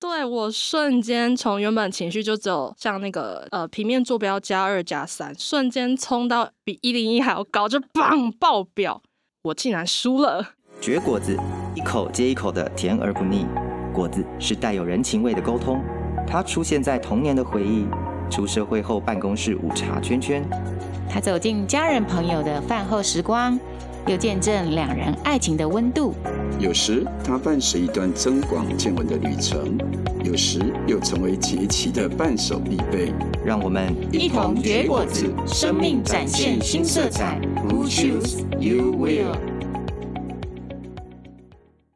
对，我瞬间从原本情绪就只有像那个呃平面坐标加二加三，瞬间冲到比一零一还要高，就棒爆表，我竟然输了。绝果子，一口接一口的甜而不腻，果子是带有人情味的沟通，它出现在童年的回忆，出社会后办公室午茶圈圈，它走进家人朋友的饭后时光。又见证两人爱情的温度，有时它伴随一段增广见闻的旅程，有时又成为节气的伴手必备。让我们一同结果子，生命展现新色彩。Who choose you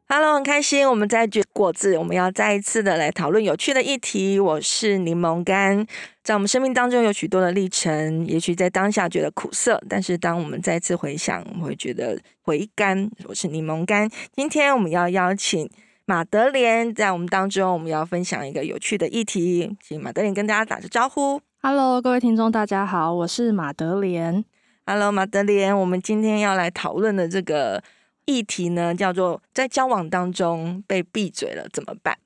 will？Hello，很开心，我们在绝果子，我们要再一次的来讨论有趣的议题。我是柠檬干，在我们生命当中有许多的历程，也许在当下觉得苦涩，但是当我们再次回想，我们会觉得回甘。我是柠檬干，今天我们要邀请马德莲在我们当中，我们要分享一个有趣的议题，请马德莲跟大家打个招呼。Hello，各位听众，大家好，我是马德莲。Hello，马德莲，我们今天要来讨论的这个。议题呢，叫做在交往当中被闭嘴了怎么办？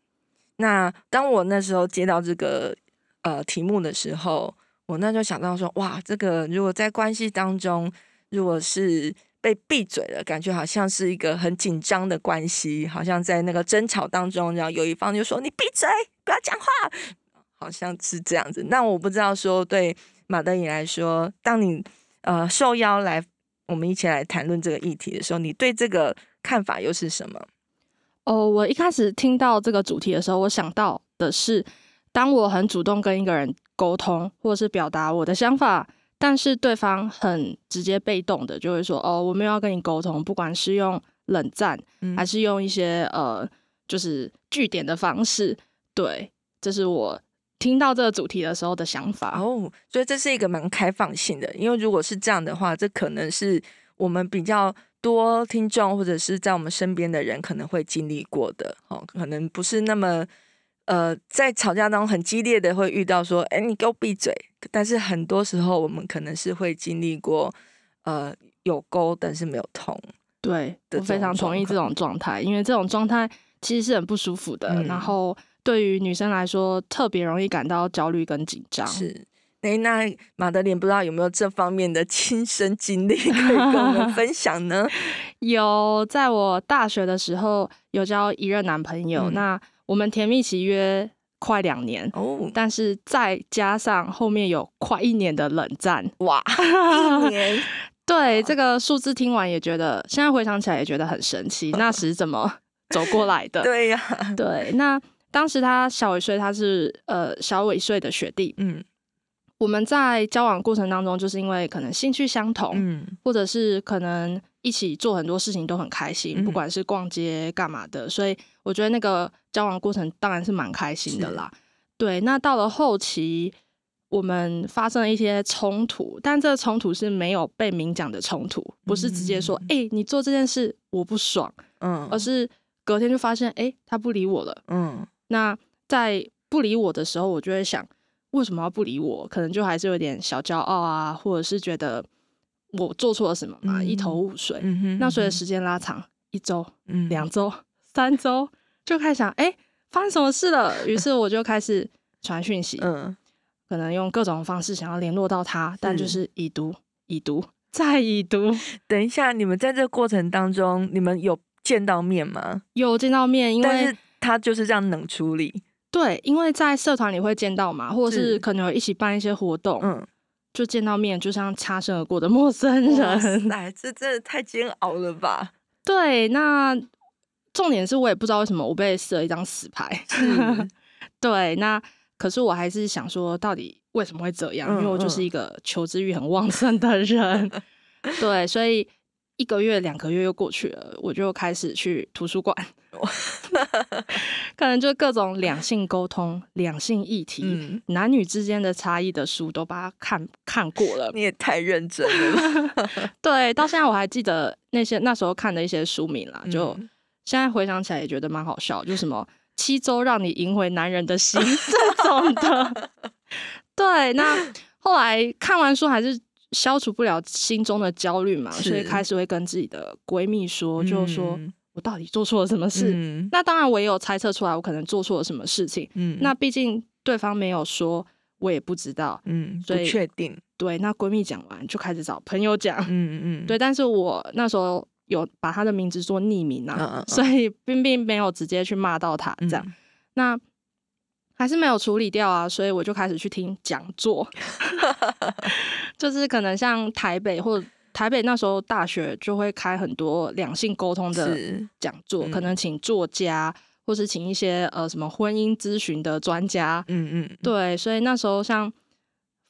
那当我那时候接到这个呃题目的时候，我那就想到说，哇，这个如果在关系当中，如果是被闭嘴了，感觉好像是一个很紧张的关系，好像在那个争吵当中，然后有一方就说你闭嘴，不要讲话，好像是这样子。那我不知道说对马德莲来说，当你呃受邀来。我们一起来谈论这个议题的时候，你对这个看法又是什么？哦，我一开始听到这个主题的时候，我想到的是，当我很主动跟一个人沟通，或者是表达我的想法，但是对方很直接被动的就会说：“哦，我没有要跟你沟通。”不管是用冷战，还是用一些呃，就是据点的方式，对，这是我。听到这个主题的时候的想法哦，所以这是一个蛮开放性的，因为如果是这样的话，这可能是我们比较多听众或者是在我们身边的人可能会经历过的哦，可能不是那么呃，在吵架当中很激烈的会遇到说，哎，你给我闭嘴。但是很多时候我们可能是会经历过呃有沟但是没有通，对，我非常同意这种状态，因为这种状态其实是很不舒服的，嗯、然后。对于女生来说，特别容易感到焦虑跟紧张。是，哎，那马德莲不知道有没有这方面的 亲身经历可以跟我们 分享呢？有，在我大学的时候有交一任男朋友，嗯、那我们甜蜜期约快两年哦，但是再加上后面有快一年的冷战，哇，一年，对这个数字听完也觉得，现在回想起来也觉得很神奇，那时怎么走过来的？对呀、啊，对，那。当时他小我一岁，他是呃小我一岁的学弟。嗯，我们在交往过程当中，就是因为可能兴趣相同，嗯，或者是可能一起做很多事情都很开心，嗯、不管是逛街干嘛的，所以我觉得那个交往过程当然是蛮开心的啦。对，那到了后期，我们发生了一些冲突，但这个冲突是没有被明讲的冲突，不是直接说“哎、嗯欸，你做这件事我不爽”，嗯，而是隔天就发现“哎、欸，他不理我了”，嗯。那在不理我的时候，我就会想，为什么要不理我？可能就还是有点小骄傲啊，或者是觉得我做错了什么嘛，嗯、一头雾水。嗯、哼那随着时间拉长，一周、两周、嗯、三周，就开始想，哎、欸，发生什么事了？于是我就开始传讯息，嗯，可能用各种方式想要联络到他，但就是已读、已读、再已读。等一下，你们在这个过程当中，你们有见到面吗？有见到面，因为。他就是这样冷处理，对，因为在社团里会见到嘛，或者是可能有一起办一些活动，嗯，就见到面，就像擦身而过的 陌生人。哎，这真的太煎熬了吧？对，那重点是我也不知道为什么我被设了一张死牌。对，那可是我还是想说，到底为什么会这样？嗯、因为我就是一个求知欲很旺盛的人，对，所以。一个月、两个月又过去了，我就开始去图书馆，可能就各种两性沟通、两性议题、嗯、男女之间的差异的书都把它看看过了。你也太认真了。对，到现在我还记得那些那时候看的一些书名啦，就现在回想起来也觉得蛮好笑，就什么七周让你赢回男人的心 这种的。对，那后来看完书还是。消除不了心中的焦虑嘛，所以开始会跟自己的闺蜜说，嗯、就说我到底做错了什么事？嗯、那当然我也有猜测出来，我可能做错了什么事情。嗯，那毕竟对方没有说，我也不知道。嗯，所以不确定。对，那闺蜜讲完就开始找朋友讲。嗯嗯，对，但是我那时候有把她的名字做匿名啊，嗯嗯嗯所以并并没有直接去骂到她这样。嗯、那还是没有处理掉啊，所以我就开始去听讲座 就是可能像台北或台北那时候大学就会开很多两性沟通的讲座，可能请作家。或是请一些呃什么婚姻咨询的专家，嗯嗯，对，所以那时候像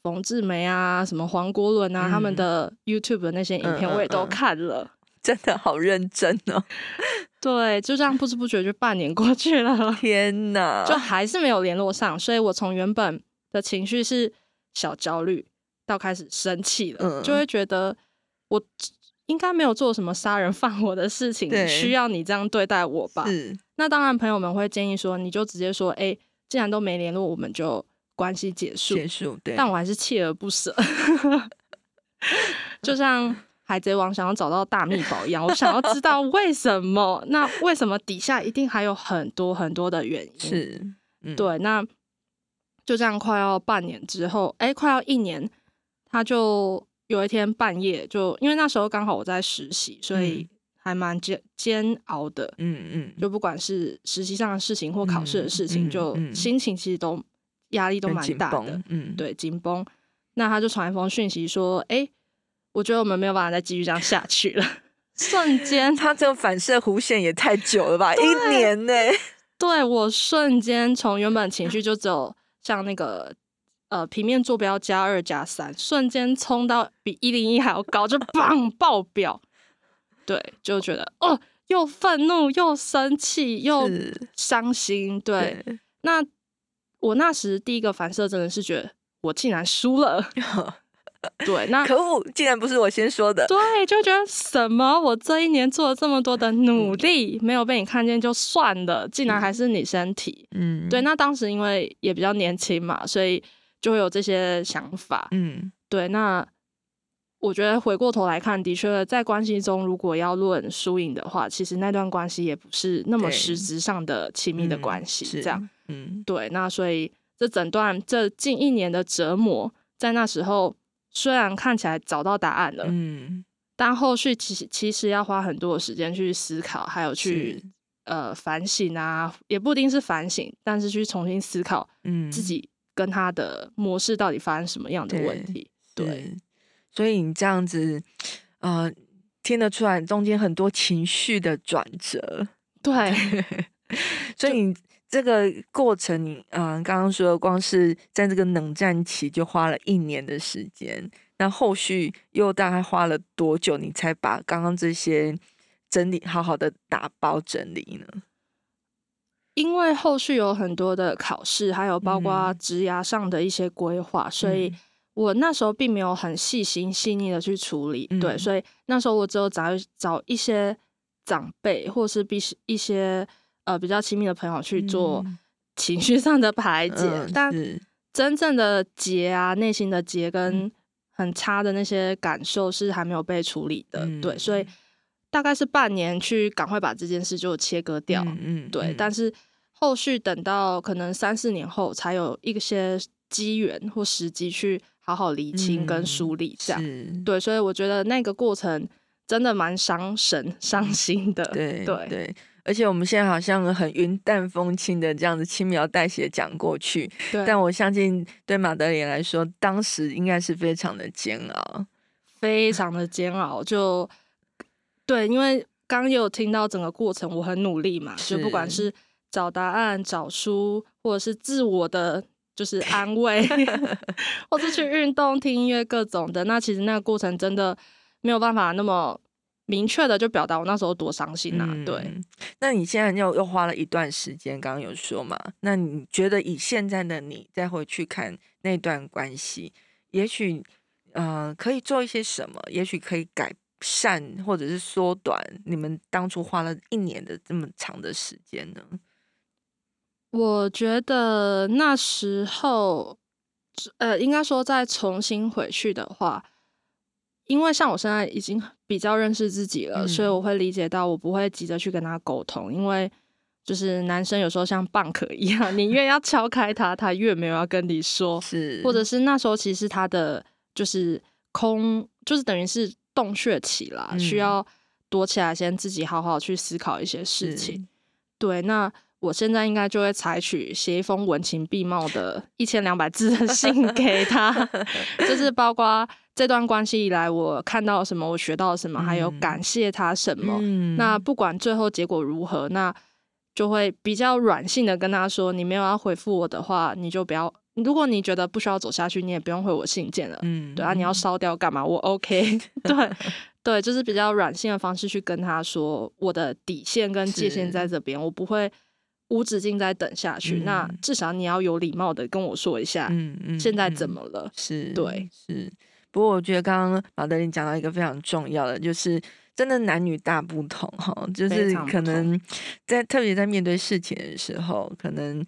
冯志梅啊、什么黄国伦啊，嗯、他们的 YouTube 的那些影片我也都看了，真的好认真哦。对，就这样不知不觉就半年过去了，天哪，就还是没有联络上，所以我从原本的情绪是小焦虑，到开始生气了，嗯、就会觉得我应该没有做什么杀人放火的事情，需要你这样对待我吧？是。那当然，朋友们会建议说，你就直接说，哎、欸，既然都没联络，我们就关系结束。结束，对。但我还是锲而不舍，就像海贼王想要找到大秘宝一样，我想要知道为什么。那为什么底下一定还有很多很多的原因？是，嗯、对。那就这样，快要半年之后，哎、欸，快要一年，他就有一天半夜就，就因为那时候刚好我在实习，所以、嗯。还蛮煎煎熬的，嗯嗯，就不管是实习上的事情或考试的事情，嗯、就心情其实都压力都蛮大的，嗯，对，紧绷。那他就传一封讯息说：“哎、欸，我觉得我们没有办法再继续这样下去了。”瞬间，他这个反射弧线也太久了吧？一年呢？对，我瞬间从原本情绪就只有像那个呃平面坐标加二加三，瞬间冲到比一零一还要高，就棒爆表。对，就觉得哦，又愤怒，又生气，又伤心。对，对，那我那时第一个反射真的是觉得我竟然输了。对，那可恶，竟然不是我先说的。对，就觉得什么？我这一年做了这么多的努力，没有被你看见就算了，竟然还是你身体。嗯，对。那当时因为也比较年轻嘛，所以就会有这些想法。嗯，对。那。我觉得回过头来看，的确在关系中，如果要论输赢的话，其实那段关系也不是那么实质上的亲密的关系。这样，嗯，对。那所以这整段这近一年的折磨，在那时候虽然看起来找到答案了，嗯，但后续其实其实要花很多的时间去思考，还有去呃反省啊，也不一定是反省，但是去重新思考，嗯，自己跟他的模式到底发生什么样的问题，对。对所以你这样子，呃，听得出来中间很多情绪的转折，对。所以你这个过程，你嗯、呃，刚刚说的光是在这个冷战期就花了一年的时间，那后续又大概花了多久，你才把刚刚这些整理好好的打包整理呢？因为后续有很多的考试，还有包括职涯上的一些规划，嗯、所以。我那时候并没有很细心细腻的去处理，嗯、对，所以那时候我只有找找一些长辈，或是必须一些呃比较亲密的朋友去做 情绪上的排解，嗯、但真正的结啊，内心的结跟。很差的那些感受是还没有被处理的，嗯、对，所以大概是半年去赶快把这件事就切割掉，嗯，嗯对，但是后续等到可能三四年后，才有一些机缘或时机去。好好厘清跟梳理，这样、嗯、对，所以我觉得那个过程真的蛮伤神、伤心的。对对对，而且我们现在好像很云淡风轻的这样子轻描淡写讲过去，但我相信对马德莲来说，当时应该是非常的煎熬，非常的煎熬。就对，因为刚有听到整个过程，我很努力嘛，就不管是找答案、找书，或者是自我的。就是 安慰，或者去运动、听音乐各种的。那其实那个过程真的没有办法那么明确的就表达我那时候多伤心呐、啊。嗯、对，那你现在又又花了一段时间，刚刚有说嘛？那你觉得以现在的你再回去看那段关系，也许呃可以做一些什么？也许可以改善或者是缩短你们当初花了一年的这么长的时间呢？我觉得那时候，呃，应该说再重新回去的话，因为像我现在已经比较认识自己了，嗯、所以我会理解到我不会急着去跟他沟通，因为就是男生有时候像蚌壳一样，你越要敲开他，他越没有要跟你说，是，或者是。那时候其实他的就是空，就是等于是洞穴期啦，嗯、需要躲起来，先自己好好去思考一些事情。对，那我现在应该就会采取写一封文情并茂的一千两百字的信 给他，就是包括。这段关系以来，我看到了什么，我学到了什么，还有感谢他什么。嗯、那不管最后结果如何，那就会比较软性的跟他说：“你没有要回复我的话，你就不要。如果你觉得不需要走下去，你也不用回我信件了。嗯”对啊，你要烧掉干嘛？我 OK。对对，就是比较软性的方式去跟他说我的底线跟界限在这边，我不会无止境在等下去。嗯、那至少你要有礼貌的跟我说一下，嗯嗯，现在怎么了？嗯、是对，是。不过我觉得刚刚马德琳讲到一个非常重要的，就是真的男女大不同哈，就是可能在特别在面对事情的时候，可能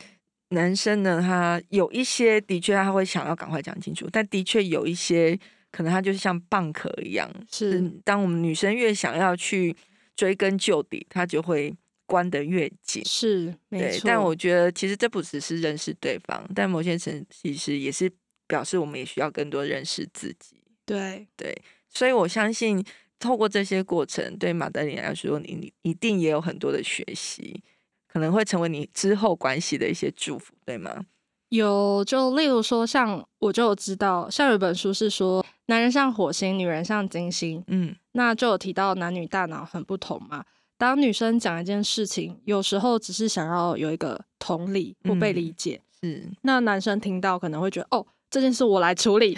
男生呢他有一些的确他会想要赶快讲清楚，但的确有一些可能他就是像蚌壳一样，是当我们女生越想要去追根究底，他就会关得越紧，是没错。但我觉得其实这不只是认识对方，但某些层其实也是。表示我们也需要更多认识自己。对对，所以我相信透过这些过程，对马德琳来说，你你一定也有很多的学习，可能会成为你之后关系的一些祝福，对吗？有，就例如说，像我就知道，像有一本书是说，男人像火星，女人像金星。嗯，那就有提到男女大脑很不同嘛。当女生讲一件事情，有时候只是想要有一个同理或被理解，嗯、是那男生听到可能会觉得哦。这件事我来处理，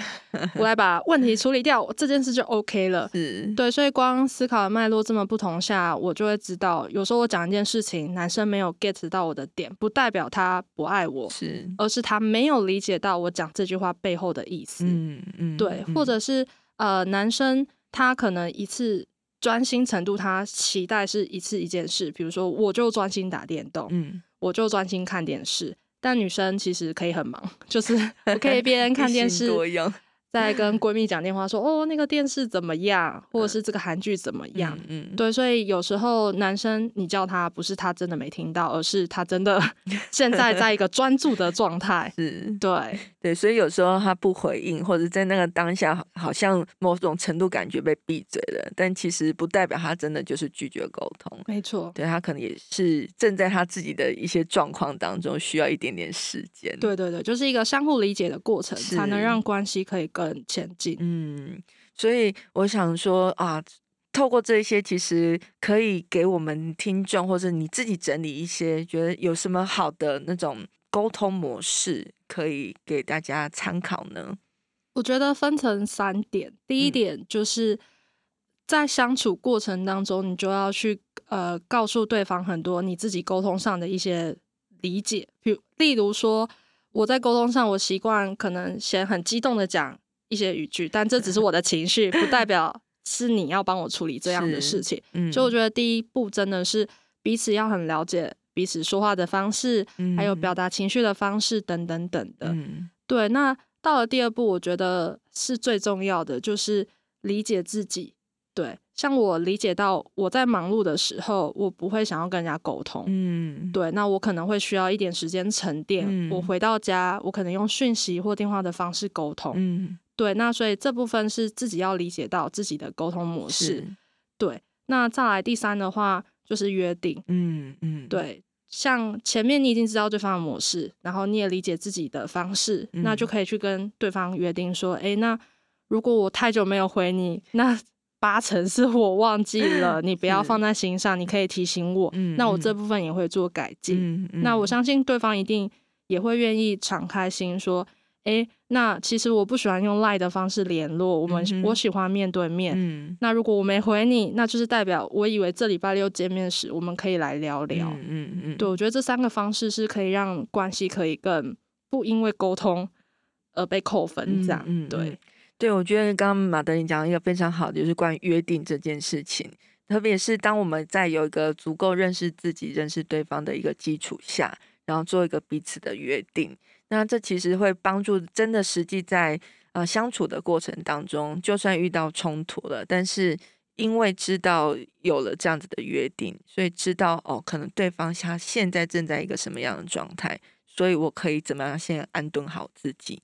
我来把问题处理掉，这件事就 OK 了。是对，所以光思考的脉络这么不同下，我就会知道，有时候我讲一件事情，男生没有 get 到我的点，不代表他不爱我，是，而是他没有理解到我讲这句话背后的意思。嗯嗯，对，或者是呃，男生他可能一次专心程度，他期待是一次一件事，比如说我就专心打电动，嗯，我就专心看电视。但女生其实可以很忙，就是 我可以边看电视，在跟 闺蜜讲电话说哦，那个电视怎么样，或者是这个韩剧怎么样？嗯，嗯对，所以有时候男生你叫他，不是他真的没听到，而是他真的 现在在一个专注的状态。是，对对，所以有时候他不回应，或者在那个当下好像某种程度感觉被闭嘴了，但其实不代表他真的就是拒绝沟通。没错，对他可能也是正在他自己的一些状况当中，需要一点点时间。对对对，就是一个相互理解的过程，才能让关系可以更。很前进，嗯，所以我想说啊，透过这些，其实可以给我们听众或者你自己整理一些，觉得有什么好的那种沟通模式，可以给大家参考呢？我觉得分成三点，第一点就是在相处过程当中，你就要去呃告诉对方很多你自己沟通上的一些理解，比如例如说我在沟通上，我习惯可能先很激动的讲。一些语句，但这只是 我的情绪，不代表是你要帮我处理这样的事情。嗯，所以我觉得第一步真的是彼此要很了解彼此说话的方式，嗯、还有表达情绪的方式等等等的。嗯、对。那到了第二步，我觉得是最重要的，就是理解自己。对，像我理解到我在忙碌的时候，我不会想要跟人家沟通。嗯，对。那我可能会需要一点时间沉淀。嗯、我回到家，我可能用讯息或电话的方式沟通。嗯。对，那所以这部分是自己要理解到自己的沟通模式。是对，那再来第三的话就是约定。嗯嗯，对，像前面你已经知道对方的模式，然后你也理解自己的方式，嗯、那就可以去跟对方约定说，哎，那如果我太久没有回你，那 八成是我忘记了，你不要放在心上，你可以提醒我。嗯，那我这部分也会做改进。嗯嗯，那我相信对方一定也会愿意敞开心说。哎，那其实我不喜欢用赖的方式联络我们，嗯、我喜欢面对面。嗯，那如果我没回你，那就是代表我以为这礼拜六见面时我们可以来聊聊。嗯嗯，嗯对，我觉得这三个方式是可以让关系可以更不因为沟通而被扣分这样。嗯，对对，我觉得刚刚马德琳讲了一个非常好的，就是关于约定这件事情，特别是当我们在有一个足够认识自己、认识对方的一个基础下，然后做一个彼此的约定。那这其实会帮助真的实际在呃相处的过程当中，就算遇到冲突了，但是因为知道有了这样子的约定，所以知道哦，可能对方他现在正在一个什么样的状态，所以我可以怎么样先安顿好自己，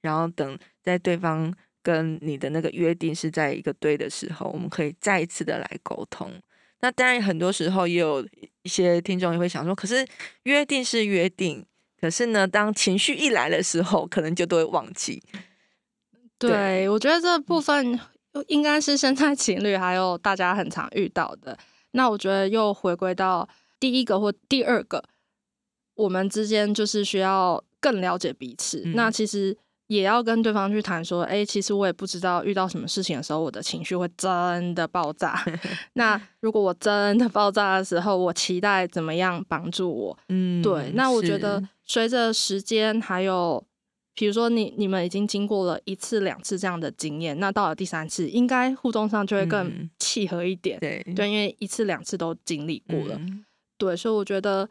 然后等在对方跟你的那个约定是在一个对的时候，我们可以再一次的来沟通。那当然，很多时候也有一些听众也会想说，可是约定是约定，可是呢，当情绪一来的时候，可能就都会忘记。对，对我觉得这部分应该是现在情侣还有大家很常遇到的。那我觉得又回归到第一个或第二个，我们之间就是需要更了解彼此。嗯、那其实。也要跟对方去谈说，哎、欸，其实我也不知道遇到什么事情的时候，我的情绪会真的爆炸。那如果我真的爆炸的时候，我期待怎么样帮助我？嗯，对。那我觉得随着时间，还有比如说你你们已经经过了一次两次这样的经验，那到了第三次，应该互动上就会更契合一点。对、嗯、对，因为一次两次都经历过了、嗯。对，所以我觉得，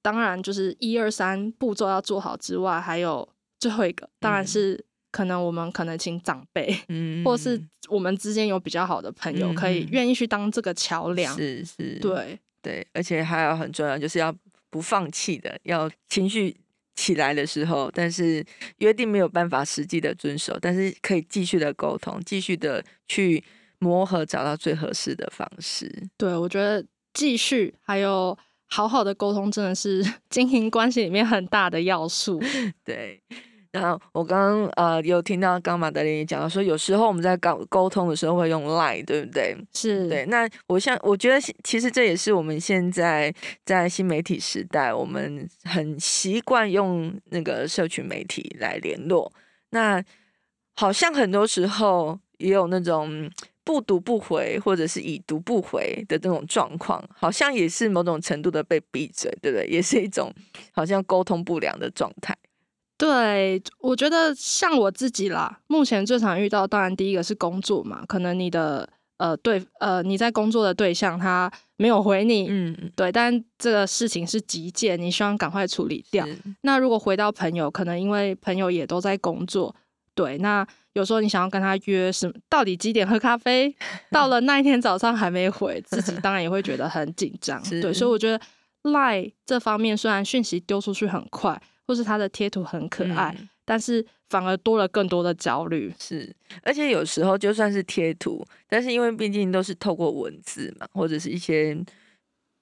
当然就是一二三步骤要做好之外，还有。最后一个当然是可能我们可能请长辈，嗯，或是我们之间有比较好的朋友，可以愿意去当这个桥梁，是是，对对，而且还有很重要，就是要不放弃的，要情绪起来的时候，但是约定没有办法实际的遵守，但是可以继续的沟通，继续的去磨合，找到最合适的方式。对，我觉得继续还有好好的沟通，真的是经营关系里面很大的要素。对。然后我刚刚呃有听到刚马德琳也讲到说，有时候我们在搞沟通的时候会用 Line，对不对？是对。那我像我觉得其实这也是我们现在在新媒体时代，我们很习惯用那个社群媒体来联络。那好像很多时候也有那种不读不回，或者是已读不回的这种状况，好像也是某种程度的被闭嘴，对不对？也是一种好像沟通不良的状态。对，我觉得像我自己啦，目前最常遇到，当然第一个是工作嘛，可能你的呃对呃你在工作的对象他没有回你，嗯，对，但这个事情是急件，你希望赶快处理掉。那如果回到朋友，可能因为朋友也都在工作，对，那有时候你想要跟他约什么，到底几点喝咖啡，到了那一天早上还没回，自己当然也会觉得很紧张，对，所以我觉得 Line 这方面虽然讯息丢出去很快。或是他的贴图很可爱，嗯，但是反而多了更多的焦虑。是，而且有时候就算是贴图，但是因为毕竟都是透过文字嘛，或者是一些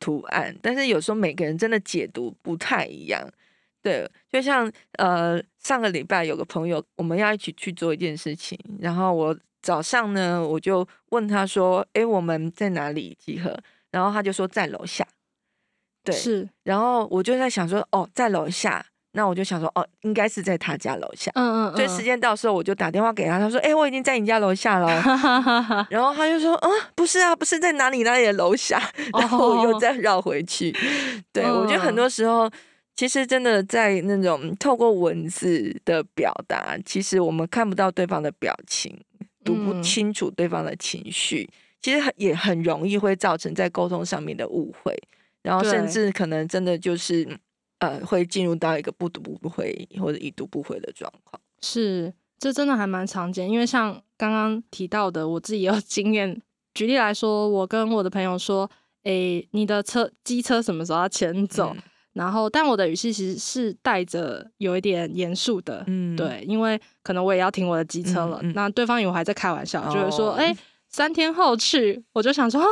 图案，但是有时候每个人真的解读不太一样。对，就像呃上个礼拜有个朋友，我们要一起去做一件事情，然后我早上呢我就问他说：“诶，我们在哪里集合？”然后他就说在楼下。对，是，然后我就在想说：“哦，在楼下。”那我就想说，哦，应该是在他家楼下。嗯嗯，嗯。所以时间到时候，我就打电话给他，他说：“哎、欸，我已经在你家楼下了。”然后他就说：“嗯，不是啊，不是在哪里哪里的楼下。”然后我又再绕回去。哦、对、嗯，我觉得很多时候，其实真的在那种透过文字的表达，其实我们看不到对方的表情，读不清楚对方的情绪，嗯、其实也很容易会造成在沟通上面的误会，然后甚至可能真的就是。呃，会进入到一个不读不回或者已读不回的状况。是，这真的还蛮常见。因为像刚刚提到的，我自己有 经验。举例来说，我跟我的朋友说：“诶，你的车机车什么时候要牵走？”嗯、然后，但我的语气其实是带着有一点严肃的。嗯，对，因为可能我也要停我的机车了。嗯嗯、那对方以为我还在开玩笑，哦、就是说：“诶，三天后去。”我就想说。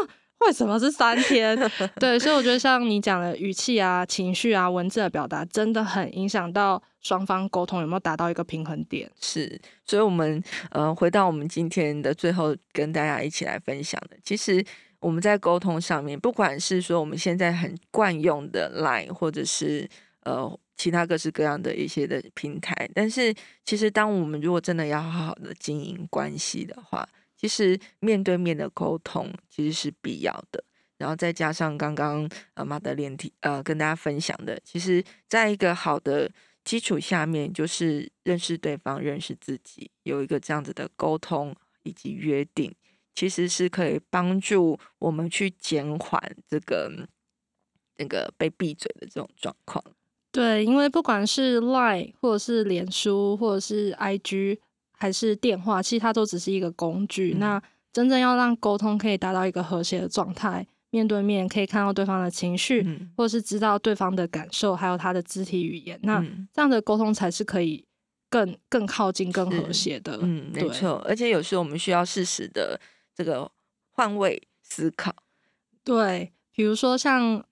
为什么是三天？对，所以我觉得像你讲的语气啊、情绪啊、文字的表达，真的很影响到双方沟通有没有达到一个平衡点。是，所以我们呃回到我们今天的最后，跟大家一起来分享的，其实我们在沟通上面，不管是说我们现在很惯用的 Line，或者是呃其他各式各样的一些的平台，但是其实当我们如果真的要好好的经营关系的话，其实面对面的沟通其实是必要的，然后再加上刚刚呃马德莲提呃跟大家分享的，其实在一个好的基础下面，就是认识对方、认识自己，有一个这样子的沟通以及约定，其实是可以帮助我们去减缓这个那个被闭嘴的这种状况。对，因为不管是 Line 或者是脸书或者是 IG。还是电话，其实它都只是一个工具。嗯、那真正要让沟通可以达到一个和谐的状态，面对面可以看到对方的情绪，嗯、或者是知道对方的感受，还有他的肢体语言，嗯、那这样的沟通才是可以更更靠近、更和谐的。嗯，没错。而且有时候我们需要适时的这个换位思考。对，比如说像。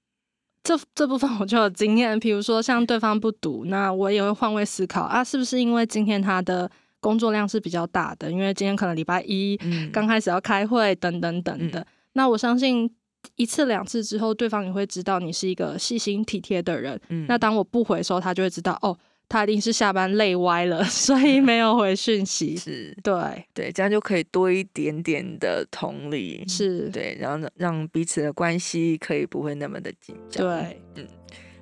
这这部分我就有经验，比如说像对方不读，那我也会换位思考啊，是不是因为今天他的工作量是比较大的？因为今天可能礼拜一刚开始要开会，等等等的。嗯、那我相信一次两次之后，对方也会知道你是一个细心体贴的人。嗯、那当我不回的时候，他就会知道哦。他一定是下班累歪了，所以没有回讯息。是，对对，这样就可以多一点点的同理，是对，然后让彼此的关系可以不会那么的紧张。对，嗯，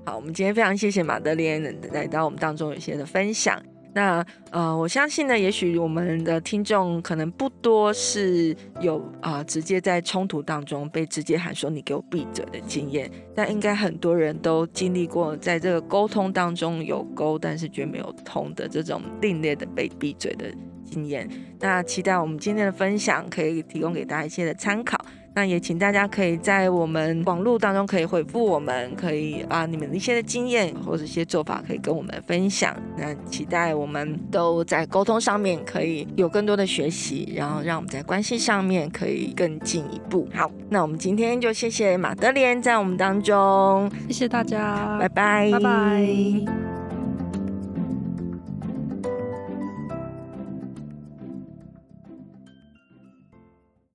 好，我们今天非常谢谢马德莲来到我们当中有些的分享。那呃，我相信呢，也许我们的听众可能不多是有啊、直接在冲突当中被直接喊说“你给我闭嘴”的经验，但应该很多人都经历过，在这个沟通当中有沟，但是却没有通的这种另类的被闭嘴的经验。那期待我们今天的分享可以提供给大家一些的参考。那也请大家可以在我们网络当中可以回复我们，可以把你们一些的经验或者一些做法可以跟我们分享。那期待我们都在沟通上面可以有更多的学习，然后让我们在关系上面可以更进一步。好，那我们今天就谢谢马德莲在我们当中，谢谢大家，拜拜，拜拜。